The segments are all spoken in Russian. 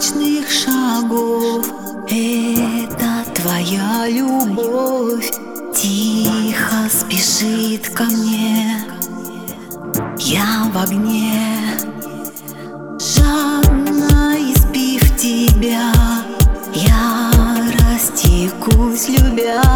ночных шагов. Это твоя любовь. Тихо спешит ко мне. Я в огне. Жадно избив тебя Я растекусь, любя.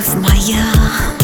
Любовь моя.